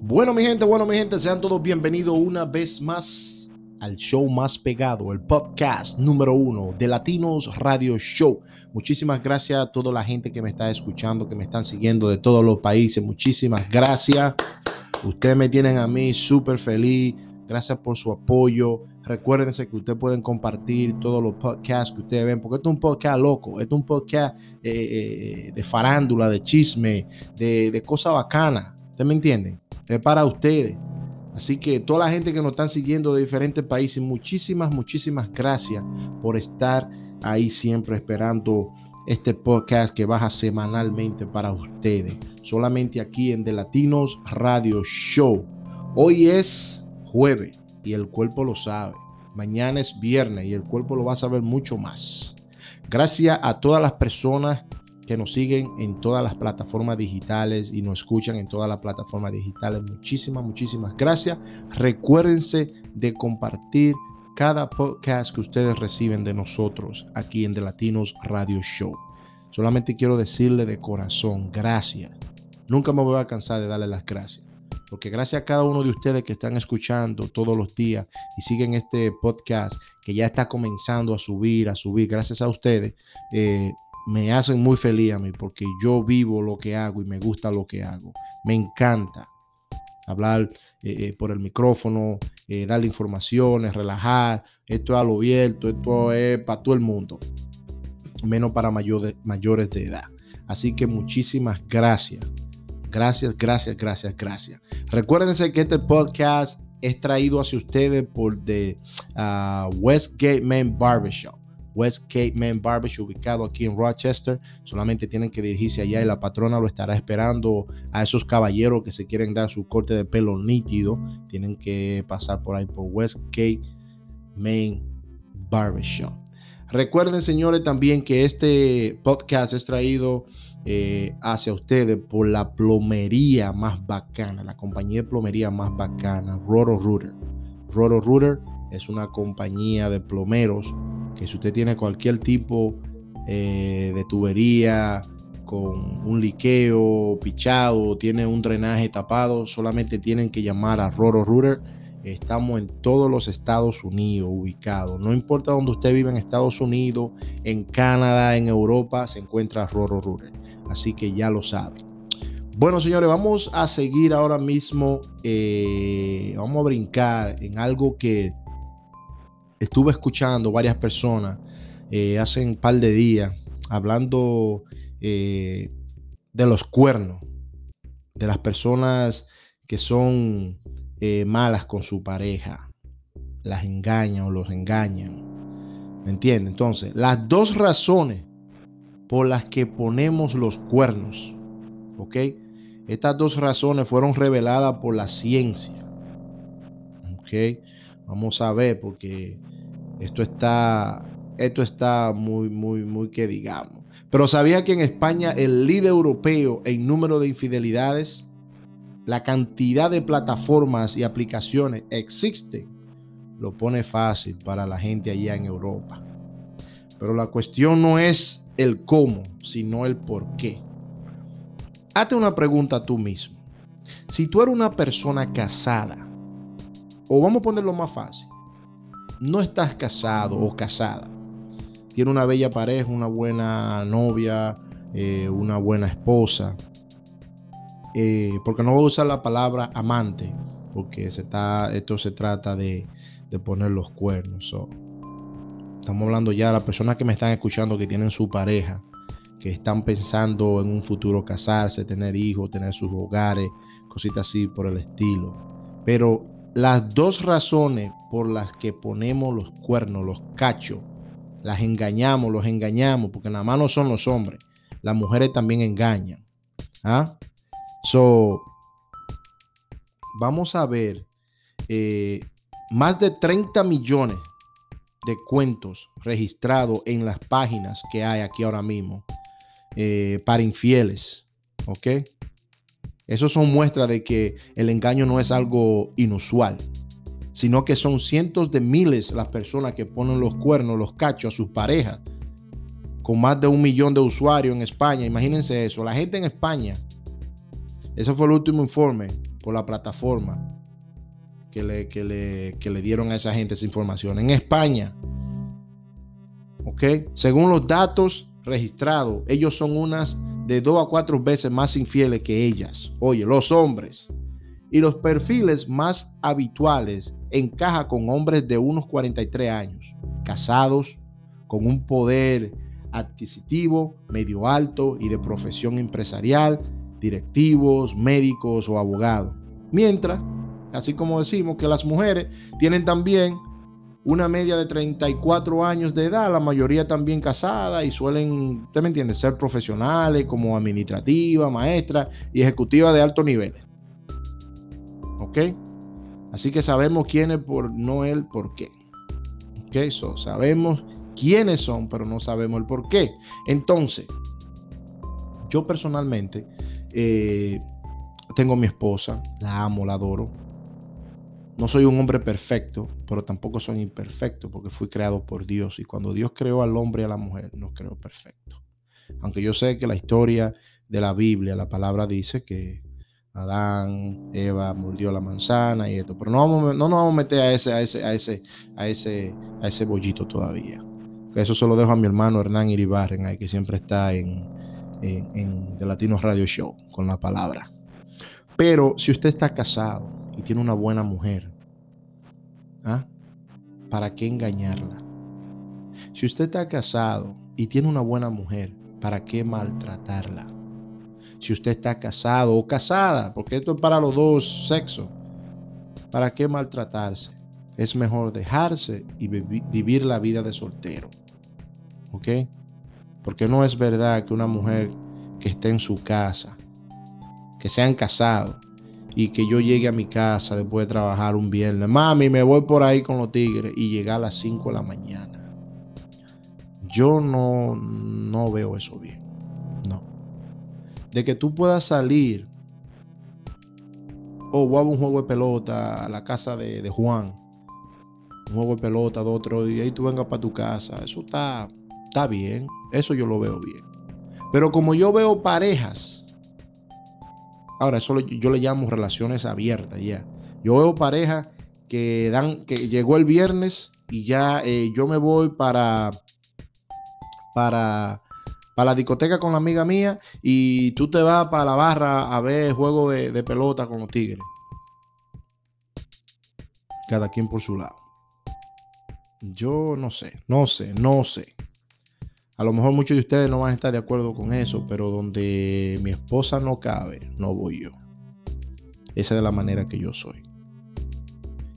Bueno, mi gente, bueno, mi gente, sean todos bienvenidos una vez más al show más pegado, el podcast número uno de Latinos Radio Show. Muchísimas gracias a toda la gente que me está escuchando, que me están siguiendo de todos los países. Muchísimas gracias. Ustedes me tienen a mí súper feliz. Gracias por su apoyo. Recuérdense que ustedes pueden compartir todos los podcasts que ustedes ven, porque esto es un podcast loco, esto es un podcast eh, eh, de farándula, de chisme, de, cosas bacanas. ¿Ustedes me entienden? Es para ustedes. Así que toda la gente que nos están siguiendo de diferentes países, muchísimas, muchísimas gracias por estar ahí siempre esperando este podcast que baja semanalmente para ustedes. Solamente aquí en The Latinos Radio Show. Hoy es jueves y el cuerpo lo sabe. Mañana es viernes y el cuerpo lo va a saber mucho más. Gracias a todas las personas que nos siguen en todas las plataformas digitales y nos escuchan en todas las plataformas digitales. Muchísimas, muchísimas gracias. Recuérdense de compartir cada podcast que ustedes reciben de nosotros aquí en The Latinos Radio Show. Solamente quiero decirle de corazón, gracias. Nunca me voy a cansar de darle las gracias. Porque gracias a cada uno de ustedes que están escuchando todos los días y siguen este podcast que ya está comenzando a subir, a subir, gracias a ustedes, eh, me hacen muy feliz a mí porque yo vivo lo que hago y me gusta lo que hago. Me encanta hablar eh, eh, por el micrófono, darle informaciones, relajar. Esto es a lo abierto, esto es para todo el mundo, menos para mayores, mayores de edad. Así que muchísimas gracias. Gracias, gracias, gracias, gracias. Recuérdense que este podcast es traído hacia ustedes por The uh, Westgate Man Barbershop. Westgate Men Barbershop, ubicado aquí en Rochester. Solamente tienen que dirigirse allá y la patrona lo estará esperando a esos caballeros que se quieren dar su corte de pelo nítido. Tienen que pasar por ahí por Westgate Main Barbershop. Recuerden, señores, también que este podcast es traído eh, hacia ustedes por la plomería más bacana, la compañía de plomería más bacana, Roto Rooter. Roto Rooter es una compañía de plomeros que si usted tiene cualquier tipo eh, de tubería con un liqueo pichado, tiene un drenaje tapado, solamente tienen que llamar a Roro Router. Estamos en todos los Estados Unidos ubicados. No importa donde usted vive en Estados Unidos, en Canadá, en Europa, se encuentra Roro Router. Así que ya lo saben. Bueno, señores, vamos a seguir ahora mismo. Eh, vamos a brincar en algo que estuve escuchando varias personas eh, hace un par de días hablando eh, de los cuernos, de las personas que son malas con su pareja, las engañan o los engañan. ¿Me entiendes? Entonces, las dos razones por las que ponemos los cuernos, ¿ok? Estas dos razones fueron reveladas por la ciencia. ¿Ok? Vamos a ver, porque esto está, esto está muy, muy, muy que digamos. Pero sabía que en España el líder europeo en número de infidelidades, la cantidad de plataformas y aplicaciones existe, lo pone fácil para la gente allá en Europa. Pero la cuestión no es el cómo, sino el por qué. Hazte una pregunta tú mismo. Si tú eres una persona casada, o vamos a ponerlo más fácil, no estás casado o casada, tiene una bella pareja, una buena novia, eh, una buena esposa, eh, porque no voy a usar la palabra amante, porque se está, esto se trata de, poner los cuernos. Estamos hablando ya de las personas que me están escuchando que tienen su pareja, que están pensando en un futuro casarse, tener hijos, tener sus hogares, cositas así por el estilo. Pero las dos razones por las que ponemos los cuernos, los cachos, las engañamos, los engañamos, porque nada más no son los hombres, las mujeres también engañan. ¿Ah? So, vamos a ver eh, más de 30 millones de cuentos registrados en las páginas que hay aquí ahora mismo eh, para infieles. ¿Ok? Eso son muestras de que el engaño no es algo inusual, sino que son cientos de miles las personas que ponen los cuernos, los cachos a sus parejas con más de un millón de usuarios en España. Imagínense eso. La gente en España, ese fue el último informe por la plataforma que le, que le, que le dieron a esa gente esa información. En España, ¿ok? Según los datos registrados, ellos son unas de dos a cuatro veces más infieles que ellas. Oye, los hombres. Y los perfiles más habituales encaja con hombres de unos 43 años, casados, con un poder adquisitivo medio alto y de profesión empresarial, directivos, médicos o abogados. Mientras, así como decimos que las mujeres tienen también una media de 34 años de edad, la mayoría también casadas y suelen, usted me entiende, ser profesionales como administrativa, maestra y ejecutiva de alto nivel. ¿Ok? Así que sabemos quién es por no el por qué. ¿Ok? Sabemos quiénes son, pero no sabemos el por qué. Entonces, yo personalmente eh, tengo mi esposa, la amo, la adoro. No soy un hombre perfecto, pero tampoco soy imperfecto porque fui creado por Dios y cuando Dios creó al hombre y a la mujer, nos creó perfecto. Aunque yo sé que la historia de la Biblia, la palabra dice que Adán, Eva mordió la manzana y esto, pero no, vamos, no nos vamos a meter a ese, a ese, a ese, a ese, a ese bollito todavía. Eso se lo dejo a mi hermano Hernán Iribarren, ahí, que siempre está en, en, en The Latino Radio Show con la palabra. Pero si usted está casado y tiene una buena mujer, ¿ah? ¿para qué engañarla? Si usted está casado y tiene una buena mujer, ¿para qué maltratarla? Si usted está casado o casada, porque esto es para los dos sexos, ¿para qué maltratarse? Es mejor dejarse y vivir la vida de soltero. ¿Ok? Porque no es verdad que una mujer que esté en su casa, que sean casados y que yo llegue a mi casa después de trabajar un viernes, mami, me voy por ahí con los tigres y llegar a las 5 de la mañana. Yo no, no veo eso bien. No. De que tú puedas salir o oh, voy a un juego de pelota a la casa de, Juan, un juego de pelota de otro, y ahí tú vengas para tu casa. Eso está, está bien. Eso yo lo veo bien. Pero como yo veo parejas, ahora eso yo le llamo relaciones abiertas ya. Yo veo parejas que dan, que llegó el viernes y ya eh, yo me voy para, para, para la discoteca con la amiga mía y tú te vas para la barra a ver juego de, de pelota con los tigres. Cada quien por su lado. Yo no sé, no sé, no sé. A lo mejor muchos de ustedes no van a estar de acuerdo con eso, pero donde mi esposa no cabe, no voy yo. Esa es la manera que yo soy.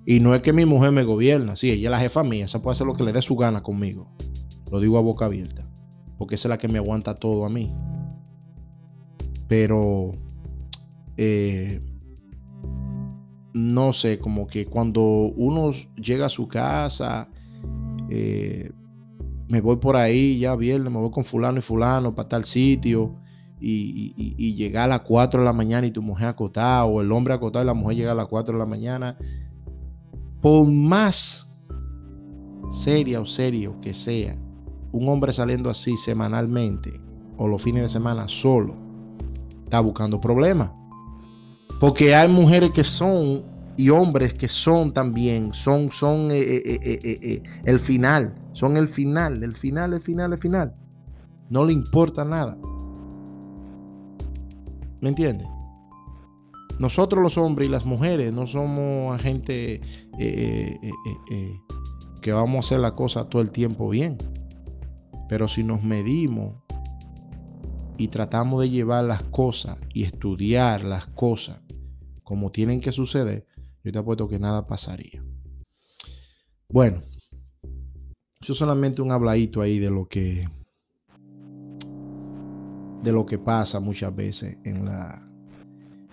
Y no es que mi mujer me gobierna, sí, ella es la jefa mía, esa puede hacer lo que le dé su gana conmigo. Lo digo a boca abierta, porque esa es la que me aguanta todo a mí. Pero, eh, no sé, como que cuando uno llega a su casa, eh, me voy por ahí ya viernes, me voy con fulano y fulano para tal sitio y, llegar a las 4 de la mañana y tu mujer acotada o el hombre acotado y la mujer llega a las 4 de la mañana, por más seria o serio que sea, un hombre saliendo así semanalmente o los fines de semana solo, está buscando problemas. Porque hay mujeres que son y hombres que son también, son, son eh, eh, eh, el final, son el final, el final, el final, el final. No le importa nada. ¿Me entiendes? Nosotros los hombres y las mujeres no somos gente que vamos a hacer la cosa todo el tiempo bien. Pero si nos medimos y tratamos de llevar las cosas y estudiar las cosas como tienen que suceder, yo te apuesto que nada pasaría. Bueno, eso es solamente un habladito ahí de lo que de lo que pasa muchas veces en la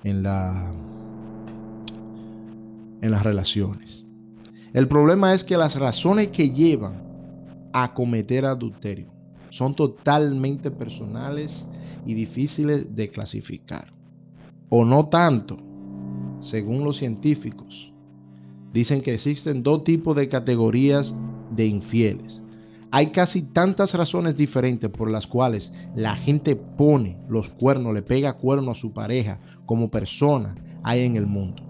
en la en las relaciones. El problema es que las razones que llevan a cometer adulterio son totalmente personales y difíciles de clasificar. O no tanto según los científicos, dicen que existen dos tipos de categorías de infieles. hay casi tantas razones diferentes por las cuales la gente pone los cuernos, le pega cuernos a su pareja como persona hay en el mundo.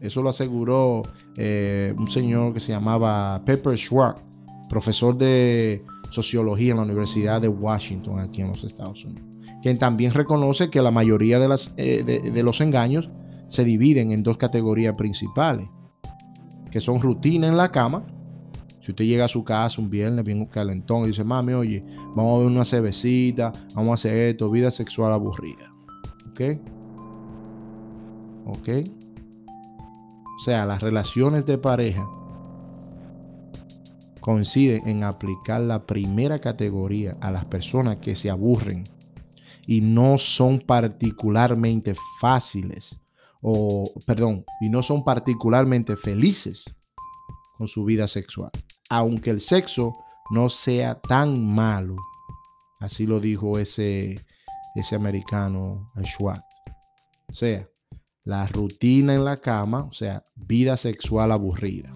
Eso lo aseguró eh, un señor que se llamaba Pepper Schwartz, profesor de sociología en la Universidad de Washington, aquí en los Estados Unidos, quien también reconoce que la mayoría de, eh, de los engaños se dividen en dos categorías principales, que son rutina en la cama. Si usted llega a su casa un viernes bien calentón y dice, mami, oye, vamos a ver una cervecita, vamos a hacer esto, vida sexual aburrida. ¿Ok? ¿Ok? O sea, las relaciones de pareja coinciden en aplicar la primera categoría a las personas que se aburren y no son particularmente fáciles o, perdón, y no son particularmente felices con su vida sexual, aunque el sexo no sea tan malo. Así lo dijo ese, ese americano Schwartz. O sea, la rutina en la cama, o sea, vida sexual aburrida.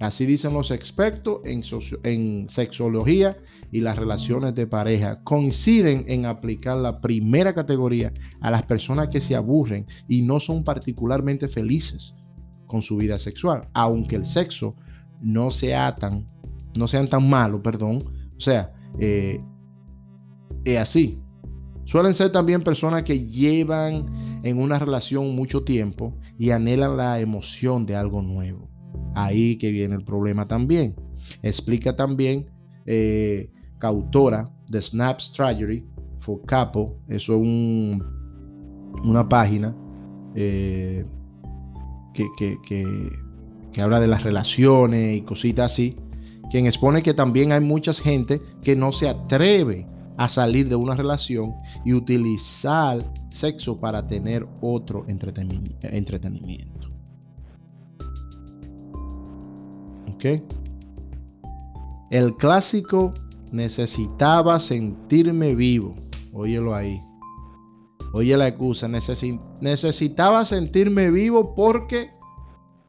Así dicen los expertos en, sexología y las relaciones de pareja. Coinciden en aplicar la primera categoría a las personas que se aburren y no son particularmente felices con su vida sexual, aunque el sexo no sea tan, no sean tan malos, perdón. O sea, eh, es así. Suelen ser también personas que llevan en una relación mucho tiempo y anhelan la emoción de algo nuevo. Ahí que viene el problema también. Explica también eh, cautora de Snap Strategy for Capo. Eso es un, una página eh, que, que, que, habla de las relaciones y cositas así. Quien expone que también hay mucha gente que no se atreve a salir de una relación y utilizar sexo para tener otro entretenimiento. El clásico necesitaba sentirme vivo. Óyelo ahí. Oye la excusa. necesitaba sentirme vivo porque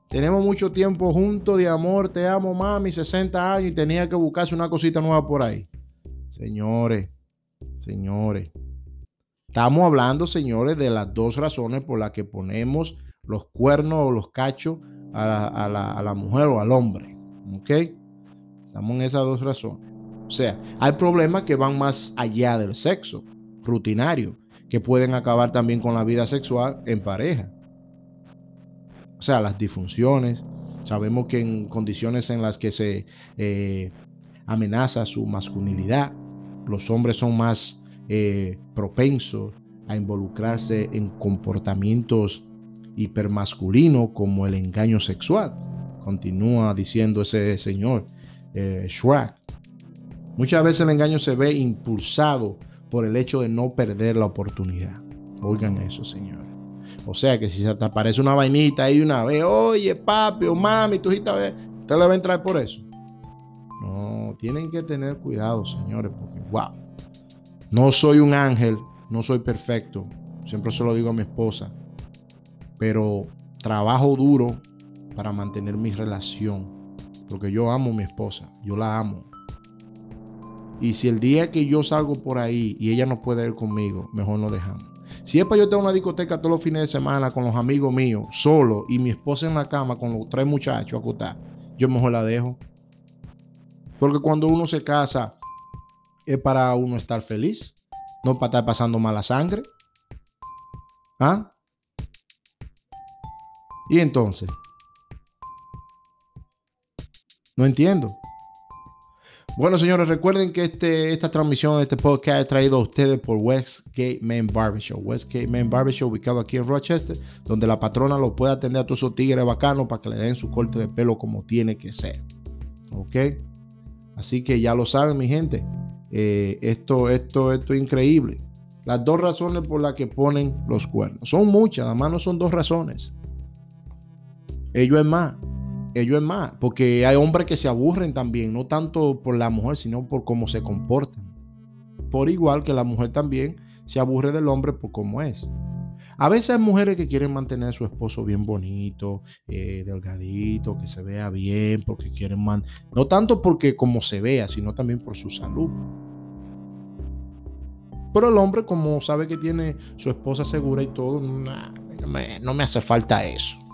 tenemos mucho tiempo juntos de amor. Te amo, mami. 60 años y tenía que buscarse una cosita nueva por ahí. Señores, señores. Estamos hablando, señores, de las dos razones por las que ponemos los cuernos o los cachos a la, a la mujer o al hombre. ¿Ok? Estamos en esas dos razones. O sea, hay problemas que van más allá del sexo rutinario, que pueden acabar también con la vida sexual en pareja. O sea, las disfunciones. Sabemos que en condiciones en las que se eh, amenaza su masculinidad, los hombres son más eh, propensos a involucrarse en comportamientos hipermasculinos como el engaño sexual continúa diciendo ese señor eh, Muchas veces el engaño se ve impulsado por el hecho de no perder la oportunidad. Oigan eso, señores. O sea que si se te aparece una vainita ahí una vez, oye, papi o mami, tu hijita, ¿usted le va a entrar por eso? No, tienen que tener cuidado, señores, porque, wow. No soy un ángel, no soy perfecto. Siempre se lo digo a mi esposa. Pero trabajo duro para mantener mi relación. Porque yo amo a mi esposa, yo la amo. Y si el día que yo salgo por ahí y ella no puede ir conmigo, mejor no dejamos. Si es para yo tener una discoteca todos los fines de semana con los amigos míos, solo, y mi esposa en la cama con los tres muchachos acotados, yo mejor la dejo. Porque cuando uno se casa, es para uno estar feliz, no para estar pasando mala sangre. ¿Ah? Y entonces, no entiendo. Bueno, señores, recuerden que este, esta transmisión este podcast es traído a ustedes por Westgate Man Barbershop. Westgate Man Barbershop, ubicado aquí en Rochester, donde la patrona lo puede atender a todos esos tigres bacanos para que le den su corte de pelo como tiene que ser. ¿Ok? Así que ya lo saben, mi gente. Eh, esto, esto, esto es increíble. Las dos razones por las que ponen los cuernos. Son muchas, además no son dos razones. Ellos es más ellos es más, porque hay hombres que se aburren también, no tanto por la mujer, sino por cómo se comportan. Por igual que la mujer también se aburre del hombre por cómo es. A veces hay mujeres que quieren mantener a su esposo bien bonito, eh, delgadito, que se vea bien, porque quieren man no tanto porque como se vea, sino también por su salud. Pero el hombre, como sabe que tiene su esposa segura y todo, no me hace falta eso.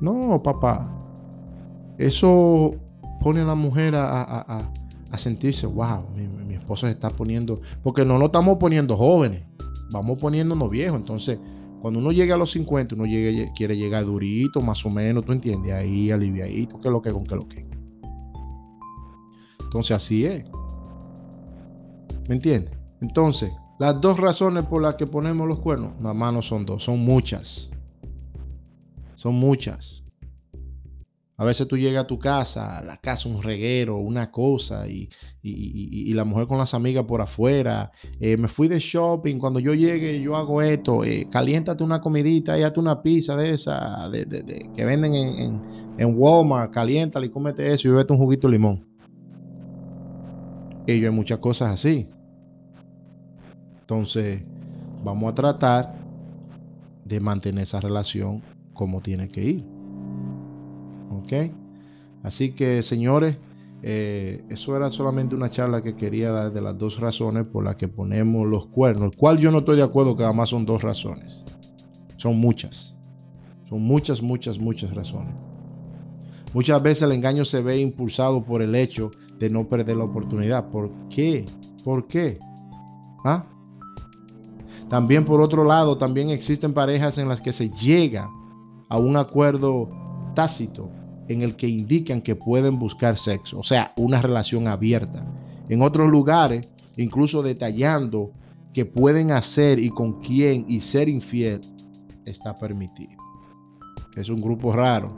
No, papá. Eso pone a la mujer a, sentirse, wow, mi, esposa se está poniendo, porque no nos estamos poniendo jóvenes vamos poniéndonos viejos. Entonces, cuando uno llega a los 50, uno quiere llegar durito, más o menos, ¿tú entiendes? Ahí aliviadito, ¿qué es lo que con qué lo que. Entonces, así es. ¿Me entiendes? Entonces, las dos razones por las que ponemos los cuernos, nada más no son dos, son muchas. Son muchas. A veces tú llegas a tu casa, la casa, un reguero, una cosa, y, la mujer con las amigas por afuera. Eh, me fui de shopping, cuando yo llegue, yo hago esto. Eh, caliéntate una comidita y hazte una pizza de esa de, que venden en, en, Walmart. Caliéntala y cómete eso y bebete un juguito de limón. Y hay muchas cosas así. Entonces, vamos a tratar de mantener esa relación como tiene que ir. ¿Ok? Así que, señores, eh, eso era solamente una charla que quería dar de las dos razones por las que ponemos los cuernos, el cual yo no estoy de acuerdo que además son dos razones. Son muchas. Son muchas, muchas, muchas razones. Muchas veces el engaño se ve impulsado por el hecho de no perder la oportunidad. ¿Por qué? ¿Por qué? ¿Ah? También por otro lado, también existen parejas en las que se llega a un acuerdo tácito en el que indican que pueden buscar sexo, o sea, una relación abierta. En otros lugares, incluso detallando que pueden hacer y con quién y ser infiel está permitido. Es un grupo raro.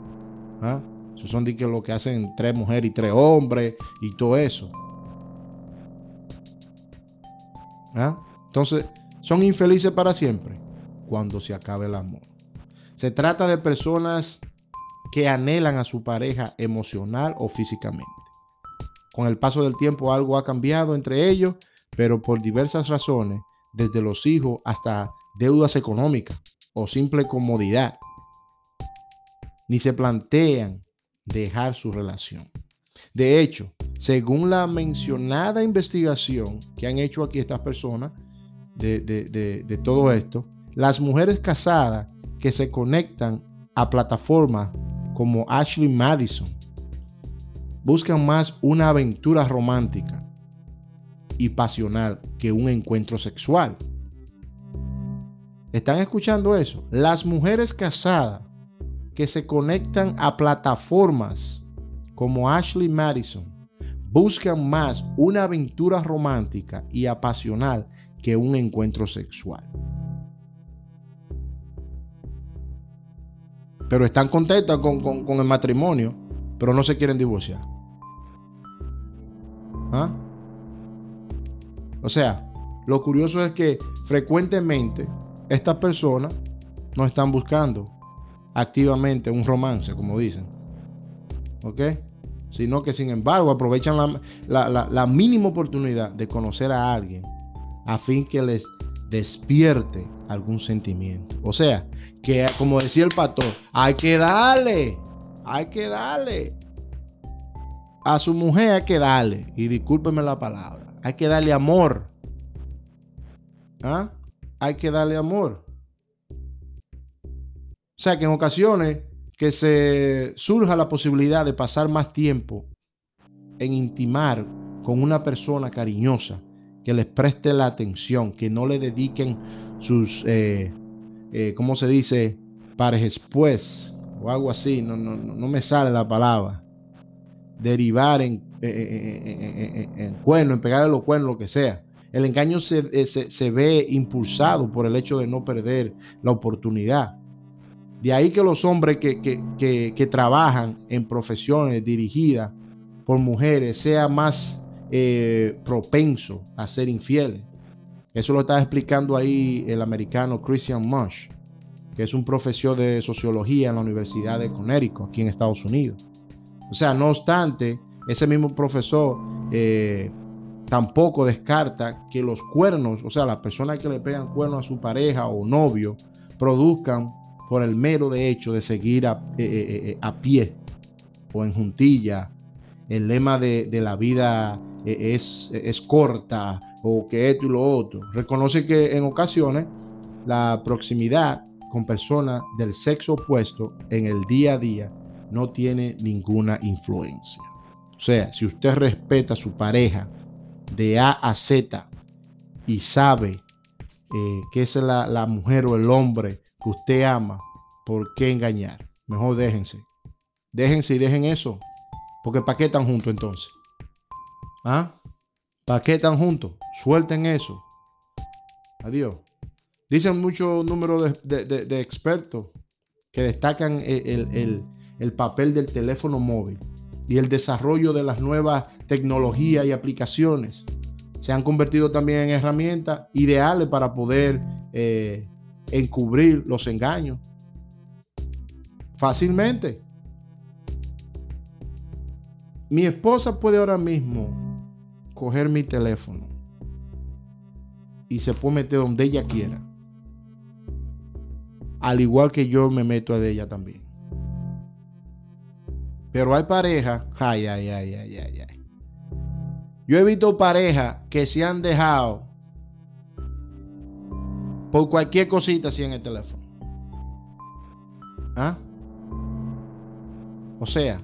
¿ah? Esos son de que lo que hacen tres mujeres y tres hombres y todo eso. ¿Ah? Entonces, son infelices para siempre cuando se acabe el amor. Se trata de personas que anhelan a su pareja emocional o físicamente. Con el paso del tiempo algo ha cambiado entre ellos, pero por diversas razones, desde los hijos hasta deudas económicas o simple comodidad, ni se plantean dejar su relación. De hecho, según la mencionada investigación que han hecho aquí estas personas de, todo esto, las mujeres casadas que se conectan a plataformas como Ashley Madison buscan más una aventura romántica y pasional que un encuentro sexual. ¿Están escuchando eso? Las mujeres casadas que se conectan a plataformas como Ashley Madison buscan más una aventura romántica y apasional que un encuentro sexual. Pero están contentas con, el matrimonio, pero no se quieren divorciar. ¿Ah? O sea, lo curioso es que frecuentemente estas personas no están buscando activamente un romance, como dicen. ¿Ok? Sino que sin embargo aprovechan la, la mínima oportunidad de conocer a alguien a fin que les despierte algún sentimiento. O sea, que como decía el pastor, hay que darle, hay que darle. A su mujer hay que darle, y discúlpeme la palabra, hay que darle amor. ¿Ah? Hay que darle amor. O sea que en ocasiones que se surja la posibilidad de pasar más tiempo en intimar con una persona cariñosa, que les preste la atención, que no le dediquen sus, eh, eh, ¿cómo se dice? Pares después o algo así, no, no, no me sale la palabra. Derivar en, en, en, cuerno, en pegarle los cuernos, lo que sea. El engaño eh, se, se, ve impulsado por el hecho de no perder la oportunidad. De ahí que los hombres que, que, que trabajan en profesiones dirigidas por mujeres sean más eh, propenso a ser infieles. Eso lo está explicando ahí el americano Christian Mush, que es un profesor de sociología en la Universidad de Connecticut, aquí en Estados Unidos. O sea, no obstante, ese mismo profesor eh, tampoco descarta que los cuernos, o sea, las personas que le pegan cuernos a su pareja o novio, produzcan por el mero de hecho de seguir a, eh, a pie o en juntilla. El lema de la vida es, es corta o que esto y lo otro. Reconoce que en ocasiones la proximidad con personas del sexo opuesto en el día a día no tiene ninguna influencia. O sea, si usted respeta a su pareja de A a Z y sabe eh, que es la, la mujer o el hombre que usted ama, ¿por qué engañar? Mejor déjense. Déjense y dejen eso. Porque ¿para qué están juntos entonces? ¿Ah? ¿Para qué están juntos? Suelten eso. Adiós. Dicen muchos números de, expertos que destacan el, el, papel del teléfono móvil y el desarrollo de las nuevas tecnologías y aplicaciones. Se han convertido también en herramientas ideales para poder eh, encubrir los engaños fácilmente. Mi esposa puede ahora mismo coger mi teléfono y se puede meter donde ella quiera al igual que yo me meto a ella también. Pero hay parejas, ay, ay, ay, ay, ay, ay. Yo he visto parejas que se han dejado por cualquier cosita así en el teléfono. ¿Ah? O sea,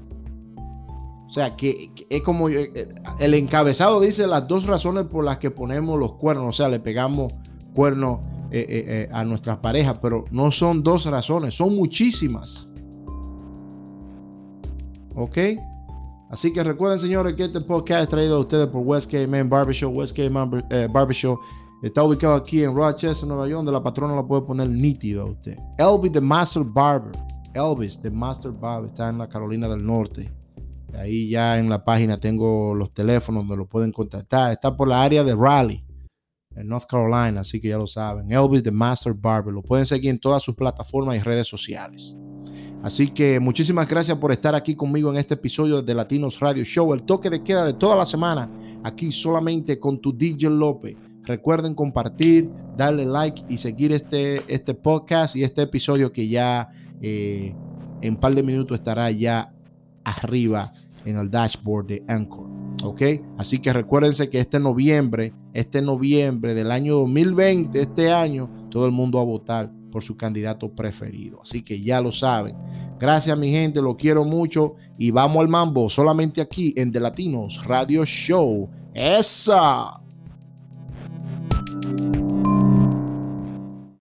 o sea, que, es como eh, el encabezado dice las dos razones por las que ponemos los cuernos, o sea, le pegamos cuernos eh, eh, eh, a nuestras parejas, pero no son dos razones, son muchísimas. ¿Ok? Así que recuerden, señores, que este podcast es traído a ustedes por West Man Barbershop. West Man Barbershop está ubicado aquí en Rochester, Nueva York, donde la patrona la puede poner nítido a usted. Elvis, the Master Barber. Elvis, the Master Barber, está en la Carolina del Norte. Ahí ya en la página tengo los teléfonos donde lo pueden contactar. Está por la área de Raleigh en North Carolina, así que ya lo saben. Elvis the Master Barber. Lo pueden seguir en todas sus plataformas y redes sociales. Así que muchísimas gracias por estar aquí conmigo en este episodio de Latinos Radio Show, el toque de queda de toda la semana, aquí solamente con tu DJ López. Recuerden compartir, darle like y seguir este, este podcast y este episodio que ya eh, en un par de minutos estará ya arriba en el dashboard de Anchor. ¿Ok? Así que recuérdense que este noviembre, este noviembre del año 2020, este año, todo el mundo va a votar por su candidato preferido. Así que ya lo saben. Gracias mi gente, lo quiero mucho y vamos al mambo solamente aquí en The Latinos Radio Show. Esa.